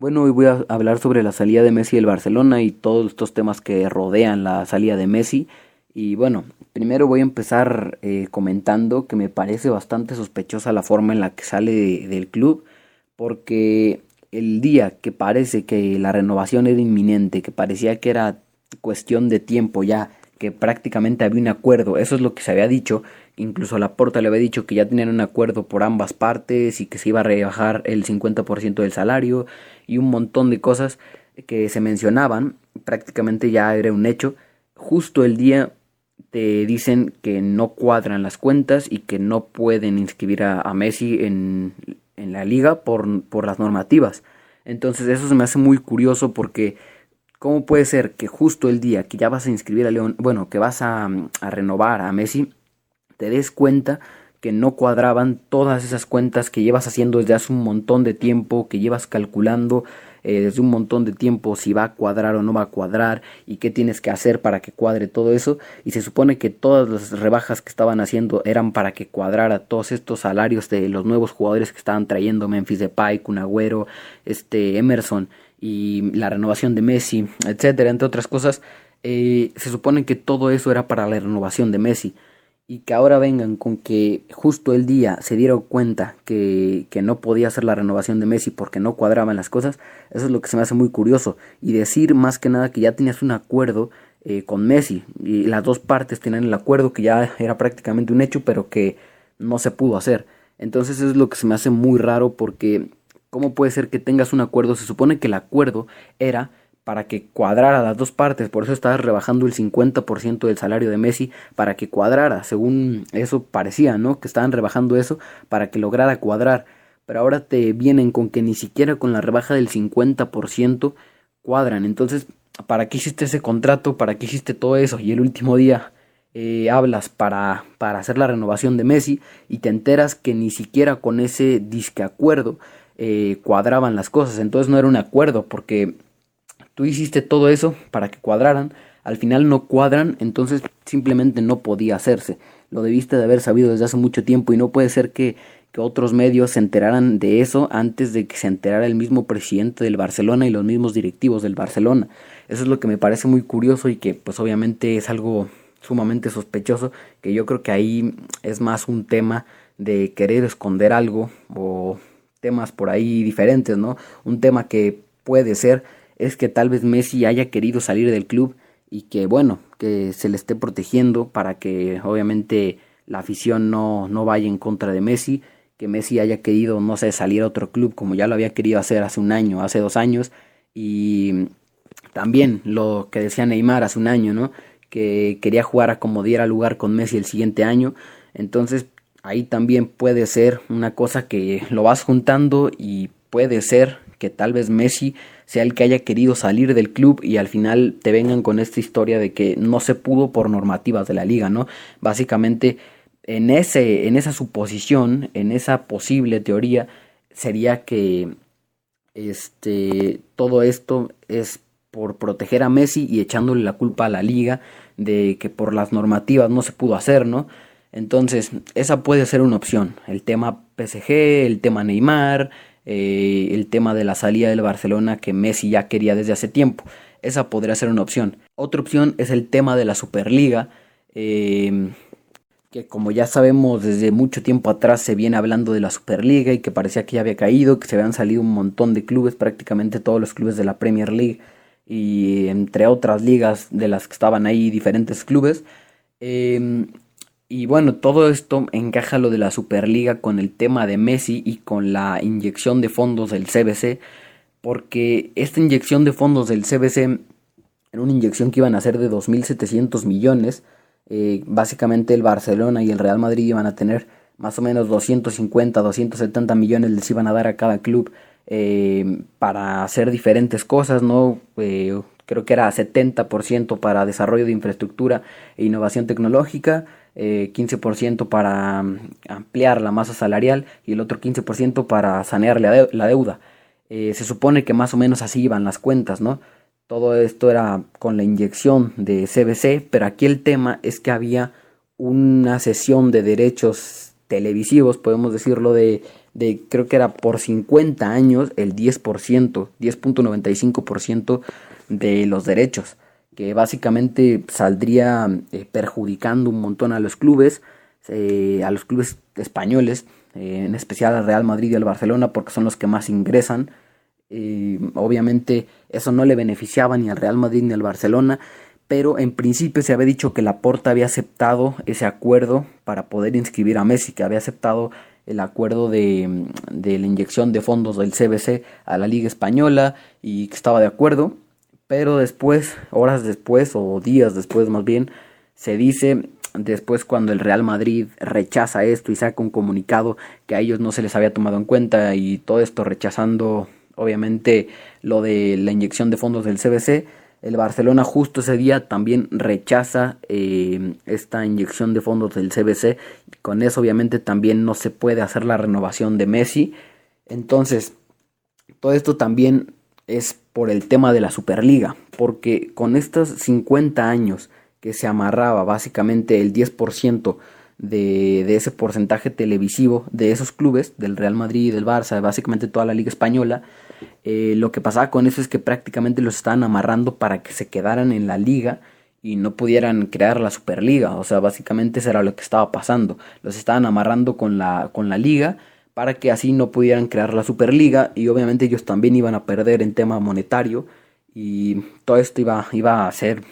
Bueno, hoy voy a hablar sobre la salida de Messi del Barcelona y todos estos temas que rodean la salida de Messi. Y bueno, primero voy a empezar eh, comentando que me parece bastante sospechosa la forma en la que sale del club, porque el día que parece que la renovación era inminente, que parecía que era cuestión de tiempo ya, que prácticamente había un acuerdo, eso es lo que se había dicho, incluso Laporta le había dicho que ya tenían un acuerdo por ambas partes y que se iba a rebajar el 50% del salario y un montón de cosas que se mencionaban, prácticamente ya era un hecho, justo el día te dicen que no cuadran las cuentas y que no pueden inscribir a, Messi en, en, la liga por, por las normativas. Entonces eso se me hace muy curioso porque ¿cómo puede ser que justo el día que ya vas a inscribir a León, bueno, que vas a, a renovar a Messi, te des cuenta que no cuadraban todas esas cuentas que llevas haciendo desde hace un montón de tiempo, que llevas calculando eh, desde un montón de tiempo si va a cuadrar o no va a cuadrar y qué tienes que hacer para que cuadre todo eso. Y se supone que todas las rebajas que estaban haciendo eran para que cuadrara todos estos salarios de los nuevos jugadores que estaban trayendo Memphis Depay, Kun Agüero, este Emerson y la renovación de Messi, etcétera, entre otras cosas. Eh, se supone que todo eso era para la renovación de Messi y que ahora vengan con que justo el día se dieron cuenta que, que, no podía hacer la renovación de Messi porque no cuadraban las cosas, eso es lo que se me hace muy curioso. Y decir más que nada que ya tenías un acuerdo eh, con Messi y las dos partes tenían el acuerdo que ya era prácticamente un hecho pero que no se pudo hacer. Entonces eso es lo que se me hace muy raro porque ¿cómo puede ser que tengas un acuerdo? Se supone que el acuerdo era para que cuadrara las dos partes, por eso estabas rebajando el 50% del salario de Messi para que cuadrara, según eso parecía, ¿no? Que estaban rebajando eso para que lograra cuadrar, pero ahora te vienen con que ni siquiera con la rebaja del 50% cuadran, entonces, ¿para qué hiciste ese contrato? ¿Para qué hiciste todo eso? Y el último día eh, hablas para, para hacer la renovación de Messi y te enteras que ni siquiera con ese disque acuerdo eh, cuadraban las cosas, entonces no era un acuerdo porque Tú hiciste todo eso para que cuadraran, al final no cuadran, entonces simplemente no podía hacerse. Lo debiste de haber sabido desde hace mucho tiempo y no puede ser que, que otros medios se enteraran de eso antes de que se enterara el mismo presidente del Barcelona y los mismos directivos del Barcelona. Eso es lo que me parece muy curioso y que pues obviamente es algo sumamente sospechoso, que yo creo que ahí es más un tema de querer esconder algo o temas por ahí diferentes, ¿no? Un tema que puede ser es que tal vez Messi haya querido salir del club y que bueno, que se le esté protegiendo para que obviamente la afición no, no vaya en contra de Messi, que Messi haya querido, no sé, salir a otro club como ya lo había querido hacer hace un año, hace dos años, y también lo que decía Neymar hace un año, ¿no? Que quería jugar a como diera lugar con Messi el siguiente año, entonces ahí también puede ser una cosa que lo vas juntando y puede ser que tal vez Messi sea el que haya querido salir del club y al final te vengan con esta historia de que no se pudo por normativas de la liga, ¿no? Básicamente en ese en esa suposición, en esa posible teoría sería que este todo esto es por proteger a Messi y echándole la culpa a la liga de que por las normativas no se pudo hacer, ¿no? Entonces, esa puede ser una opción. El tema PSG, el tema Neymar, eh, el tema de la salida del Barcelona que Messi ya quería desde hace tiempo. Esa podría ser una opción. Otra opción es el tema de la Superliga, eh, que como ya sabemos desde mucho tiempo atrás se viene hablando de la Superliga y que parecía que ya había caído, que se habían salido un montón de clubes, prácticamente todos los clubes de la Premier League y entre otras ligas de las que estaban ahí diferentes clubes. Eh, y bueno, todo esto encaja lo de la Superliga con el tema de Messi y con la inyección de fondos del CBC, porque esta inyección de fondos del CBC era una inyección que iban a ser de 2.700 millones. Eh, básicamente el Barcelona y el Real Madrid iban a tener más o menos 250, 270 millones les iban a dar a cada club eh, para hacer diferentes cosas, ¿no? Eh, creo que era 70% para desarrollo de infraestructura e innovación tecnológica, 15% eh, para mm, ampliar la masa salarial y el otro 15% para sanear la, deuda. Eh, se supone que más o menos así iban las cuentas, ¿no? Todo esto era con la inyección de CBC, pero aquí el tema es que había una sesión de derechos televisivos, podemos decirlo, de, de creo que era por 50 años el 10%, 10.95% de los derechos, que básicamente saldría eh, perjudicando un montón a los clubes, eh, a los clubes españoles, eh, en especial al Real Madrid y al Barcelona, porque son los que más ingresan. obviamente eso no le beneficiaba ni al Real Madrid ni al Barcelona, pero en principio se había dicho que Laporta había aceptado ese acuerdo para poder inscribir a Messi, que había aceptado el acuerdo de, de, la inyección de fondos del CBC a la Liga Española y que estaba de acuerdo, pero después, horas después o días después más bien, se dice después cuando el Real Madrid rechaza esto y saca un comunicado que a ellos no se les había tomado en cuenta y todo esto rechazando obviamente lo de la inyección de fondos del CBC, el Barcelona justo ese día también rechaza eh, esta inyección de fondos del CBC. Con eso obviamente también no se puede hacer la renovación de Messi. Entonces, todo esto también es por el tema de la Superliga. Porque con estos 50 años que se amarraba básicamente el 10% de, de ese porcentaje televisivo de esos clubes, del Real Madrid, del Barça, básicamente toda la Liga Española, eh, lo que pasaba con eso es que prácticamente los estaban amarrando para que se quedaran en la liga y no pudieran crear la Superliga. O sea, básicamente eso era lo que estaba pasando. Los estaban amarrando con la, con la liga para que así no pudieran crear la Superliga y obviamente ellos también iban a perder en tema monetario y todo esto iba, iba a ser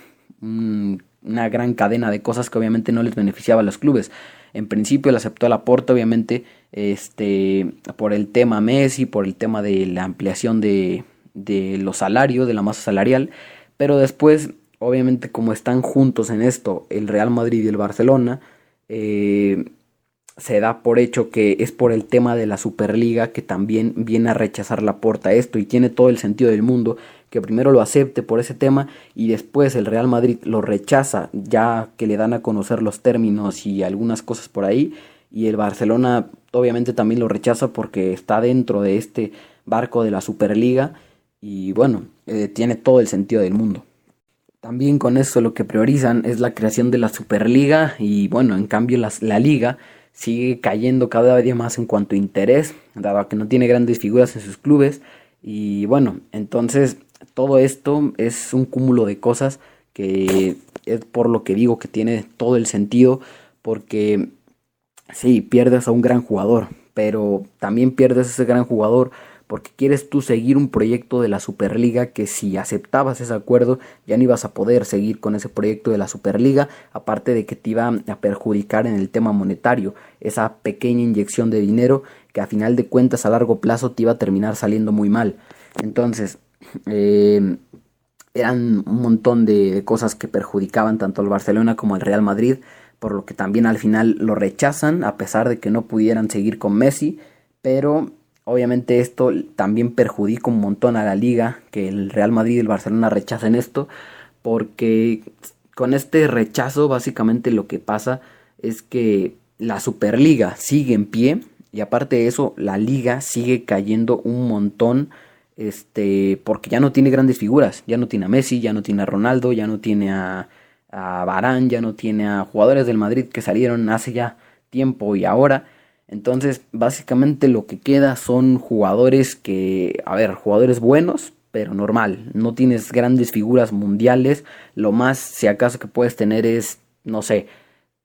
una gran cadena de cosas que obviamente no les beneficiaba a los clubes. En principio le aceptó el aporte, obviamente, este, por el tema Messi, por el tema de la ampliación de, de los salarios, de la masa salarial, pero después, obviamente, como están juntos en esto, el Real Madrid y el Barcelona, eh, se da por hecho que es por el tema de la Superliga que también viene a rechazar la puerta a esto y tiene todo el sentido del mundo que primero lo acepte por ese tema y después el Real Madrid lo rechaza ya que le dan a conocer los términos y algunas cosas por ahí y el Barcelona obviamente también lo rechaza porque está dentro de este barco de la Superliga y bueno, eh, tiene todo el sentido del mundo. También con eso lo que priorizan es la creación de la Superliga y bueno, en cambio la liga sigue cayendo cada día más en cuanto a interés, dado que no tiene grandes figuras en sus clubes. Y bueno, entonces todo esto es un cúmulo de cosas que es por lo que digo que tiene todo el sentido, porque sí, pierdes a un gran jugador, pero también pierdes a ese gran jugador porque quieres tú seguir un proyecto de la Superliga que si aceptabas ese acuerdo ya no ibas a poder seguir con ese proyecto de la Superliga, aparte de que te iba a perjudicar en el tema monetario, esa pequeña inyección de dinero que a final de cuentas a largo plazo te iba a terminar saliendo muy mal. Entonces, eh, eran un montón de, cosas que perjudicaban tanto al Barcelona como al Real Madrid, por lo que también al final lo rechazan, a pesar de que no pudieran seguir con Messi, pero obviamente esto también perjudica un montón a la liga, que el Real Madrid y el Barcelona rechacen esto, porque con este rechazo básicamente lo que pasa es que la Superliga sigue en pie y aparte de eso la liga sigue cayendo un montón este, porque ya no tiene grandes figuras, ya no tiene a Messi, ya no tiene a Ronaldo, ya no tiene a, a Barán, ya no tiene a jugadores del Madrid que salieron hace ya tiempo y ahora. Entonces, básicamente lo que queda son jugadores que, a ver, jugadores buenos, pero normal. No tienes grandes figuras mundiales. Lo más, si acaso, que puedes tener es, no sé,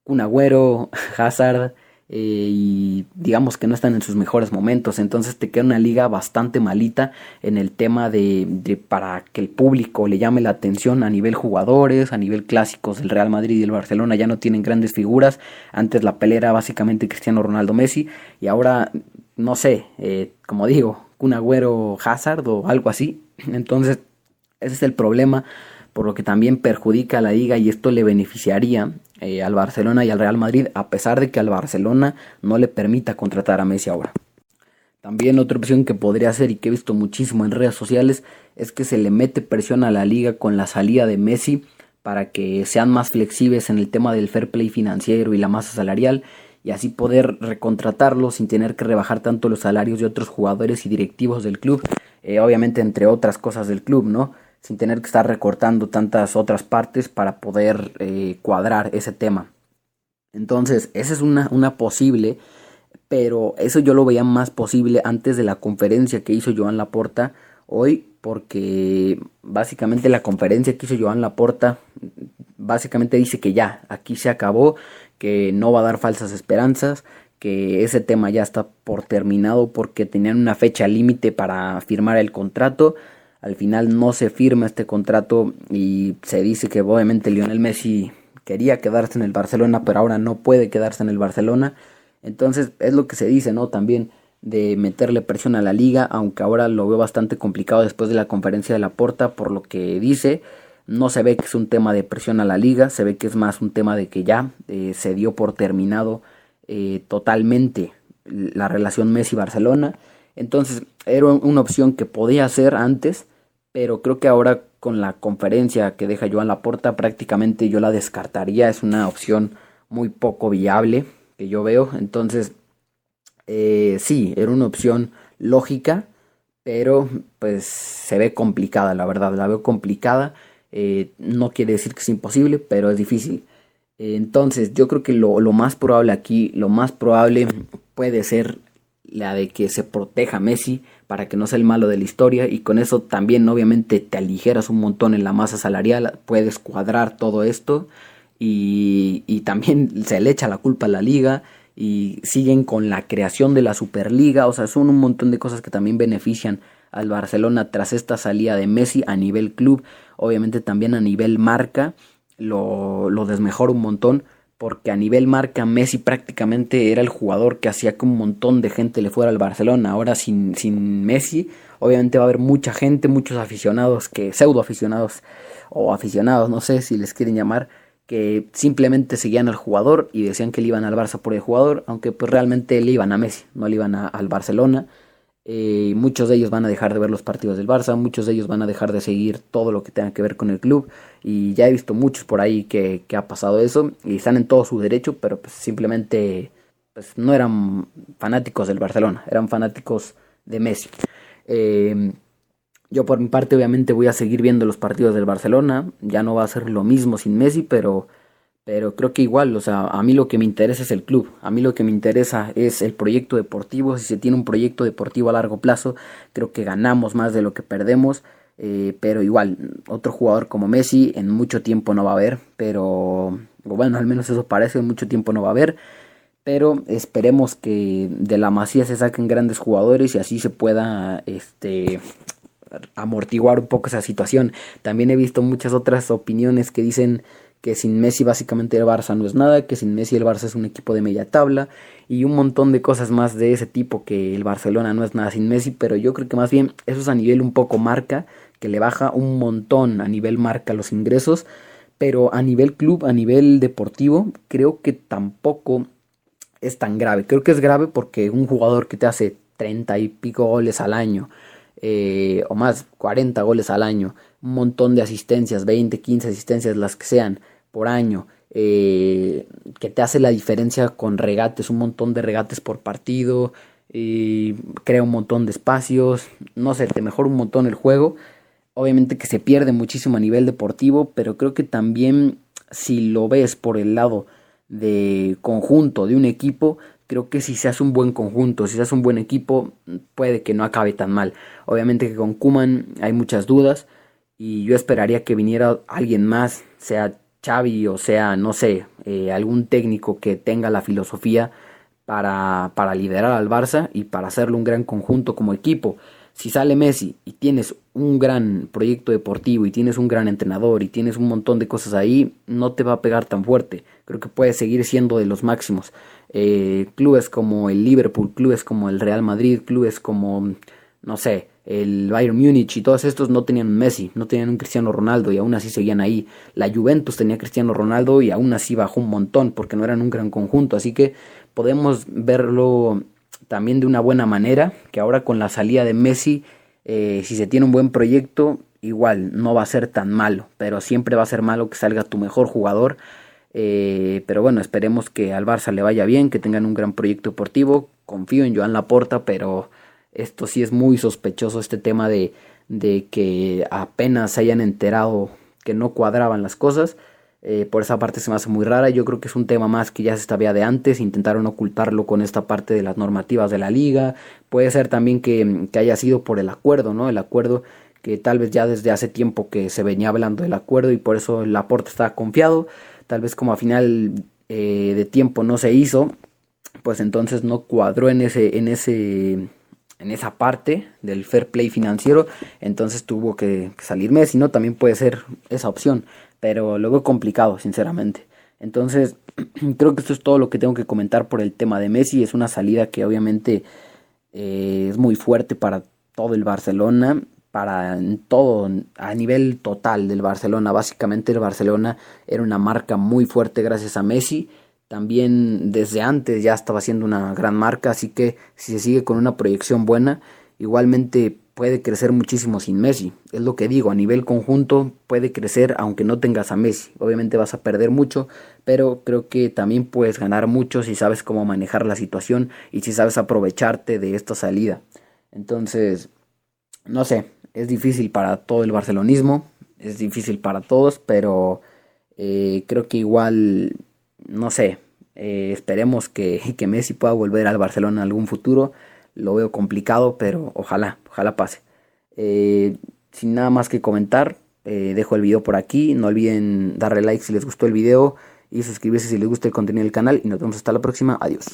un Agüero, Hazard, eh, y digamos que no están en sus mejores momentos. Entonces te queda una liga bastante malita en el tema de, para que el público le llame la atención a nivel jugadores, a nivel clásicos. El Real Madrid y el Barcelona ya no tienen grandes figuras. Antes la pelea era básicamente Cristiano Ronaldo Messi y ahora no sé, eh, como digo, un Agüero Hazard o algo así. Entonces ese es el problema por lo que también perjudica a la liga y esto le beneficiaría eh, al Barcelona y al Real Madrid, a pesar de que al Barcelona no le permita contratar a Messi ahora. También otra opción que podría hacer y que he visto muchísimo en redes sociales es que se le mete presión a la liga con la salida de Messi para que sean más flexibles en el tema del fair play financiero y la masa salarial y así poder recontratarlo sin tener que rebajar tanto los salarios de otros jugadores y directivos del club, eh, obviamente entre otras cosas del club, ¿no? sin tener que estar recortando tantas otras partes para poder eh, cuadrar ese tema. Entonces, esa es una, una posible pero eso yo lo veía más posible antes de la conferencia que hizo Joan Laporta hoy, porque básicamente la conferencia que hizo Joan Laporta básicamente dice que ya, aquí se acabó, que no va a dar falsas esperanzas, que ese tema ya está por terminado porque tenían una fecha límite para firmar el contrato. Al final no se firma este contrato y se dice que obviamente Lionel Messi quería quedarse en el Barcelona, pero ahora no puede quedarse en el Barcelona. Entonces es lo que se dice, ¿no? También de meterle presión a la liga, aunque ahora lo veo bastante complicado después de la conferencia de la Porta por lo que dice. No se ve que es un tema de presión a la liga, se ve que es más un tema de que ya eh, se dio por terminado eh, totalmente la relación Messi-Barcelona. Entonces era una opción que podía hacer antes, pero creo que ahora con la conferencia que deja Joan Laporta prácticamente yo la descartaría. Es una opción muy poco viable que yo veo. Entonces eh, sí, era una opción lógica, pero pues se ve complicada, la verdad, la veo complicada. Eh, no quiere decir que es imposible, pero es difícil. Entonces, yo creo que lo, más probable aquí, lo más probable puede ser la de que se proteja Messi para que no sea el malo de la historia y con eso también obviamente te aligeras un montón en la masa salarial, puedes cuadrar todo esto y, y también se le echa la culpa a la liga y siguen con la creación de la Superliga, o sea, son un montón de cosas que también benefician al Barcelona tras esta salida de Messi a nivel club, obviamente también a nivel marca lo, lo desmejora un montón porque a nivel marca Messi prácticamente era el jugador que hacía que un montón de gente le fuera al Barcelona. Ahora sin, sin Messi, obviamente va a haber mucha gente, muchos aficionados, que pseudo aficionados o aficionados, no sé si les quieren llamar, que simplemente seguían al jugador y decían que le iban al Barça por el jugador, aunque pues realmente le iban a Messi, no le iban al Barcelona. Eh, muchos de ellos van a dejar de ver los partidos del Barça, muchos de ellos van a dejar de seguir todo lo que tenga que ver con el club y ya he visto muchos por ahí que, ha pasado eso y están en todo su derecho, pero pues simplemente pues no eran fanáticos del Barcelona, eran fanáticos de Messi. Eh, yo por mi parte obviamente voy a seguir viendo los partidos del Barcelona, ya no va a ser lo mismo sin Messi, pero pero creo que igual, o sea, a mí lo que me interesa es el club, a mí lo que me interesa es el proyecto deportivo, si se tiene un proyecto deportivo a largo plazo, creo que ganamos más de lo que perdemos, eh, pero igual, otro jugador como Messi en mucho tiempo no va a haber, pero bueno, al menos eso parece, en mucho tiempo no va a haber, pero esperemos que de la masía se saquen grandes jugadores y así se pueda, este amortiguar un poco esa situación. También he visto muchas otras opiniones que dicen que sin Messi básicamente el Barça no es nada, que sin Messi el Barça es un equipo de media tabla y un montón de cosas más de ese tipo que el Barcelona no es nada sin Messi, pero yo creo que más bien eso es a nivel un poco marca, que le baja un montón a nivel marca los ingresos, pero a nivel club, a nivel deportivo, creo que tampoco es tan grave. Creo que es grave porque un jugador que te hace 30 y pico goles al año, eh, o más, 40 goles al año, un montón de asistencias, 20, 15 asistencias, las que sean, por año, eh, que te hace la diferencia con regates, un montón de regates por partido, crea un montón de espacios, no sé, te mejora un montón el juego. Obviamente que se pierde muchísimo a nivel deportivo, pero creo que también si lo ves por el lado de conjunto de un equipo, creo que si se hace un buen conjunto, si se hace un buen equipo, puede que no acabe tan mal. Obviamente que con Kuman hay muchas dudas y yo esperaría que viniera alguien más, sea Xavi o sea, no sé, eh, algún técnico que tenga la filosofía para, para liderar al Barça y para hacerlo un gran conjunto como equipo. Si sale Messi y tienes un gran proyecto deportivo y tienes un gran entrenador y tienes un montón de cosas ahí, no te va a pegar tan fuerte. Creo que puede seguir siendo de los máximos. Eh, clubes como el Liverpool, clubes como el Real Madrid, clubes como, no sé, el Bayern Múnich y todos estos no tenían Messi, no tenían un Cristiano Ronaldo y aún así seguían ahí. La Juventus tenía Cristiano Ronaldo y aún así bajó un montón porque no eran un gran conjunto. Así que podemos verlo también de una buena manera, que ahora con la salida de Messi, eh, si se tiene un buen proyecto, igual no va a ser tan malo, pero siempre va a ser malo que salga tu mejor jugador. Eh, pero bueno, esperemos que al Barça le vaya bien, que tengan un gran proyecto deportivo. Confío en Joan Laporta, pero esto sí es muy sospechoso, este tema de, de que apenas se hayan enterado que no cuadraban las cosas. Eh, por esa parte se me hace muy rara. Yo creo que es un tema más que ya se sabía de antes. Intentaron ocultarlo con esta parte de las normativas de la liga. Puede ser también que, que haya sido por el acuerdo, ¿no? El acuerdo que tal vez ya desde hace tiempo que se venía hablando del acuerdo y por eso el aporte estaba confiado. Tal vez como a final eh, de tiempo no se hizo, pues entonces no cuadró en ese, en ese, en esa parte del fair play financiero, entonces tuvo que salir Messi, ¿no? También puede ser esa opción, pero lo veo complicado, sinceramente. Entonces, creo que esto es todo lo que tengo que comentar por el tema de Messi. Es una salida que obviamente eh, es muy fuerte para todo el Barcelona para todo, a nivel total del Barcelona. Básicamente el Barcelona era una marca muy fuerte gracias a Messi. También desde antes ya estaba siendo una gran marca, así que si se sigue con una proyección buena, igualmente puede crecer muchísimo sin Messi. Es lo que digo, a nivel conjunto puede crecer aunque no tengas a Messi. Obviamente vas a perder mucho, pero creo que también puedes ganar mucho si sabes cómo manejar la situación y si sabes aprovecharte de esta salida. Entonces, no sé, es difícil para todo el barcelonismo, es difícil para todos, pero eh, creo que igual, no sé, eh, esperemos que, que, Messi pueda volver al Barcelona en algún futuro. Lo veo complicado, pero ojalá, ojalá pase. Eh, sin nada más que comentar, dejo el video por aquí. No olviden darle like si les gustó el video y suscribirse si les gusta el contenido del canal. Y nos vemos hasta la próxima. Adiós.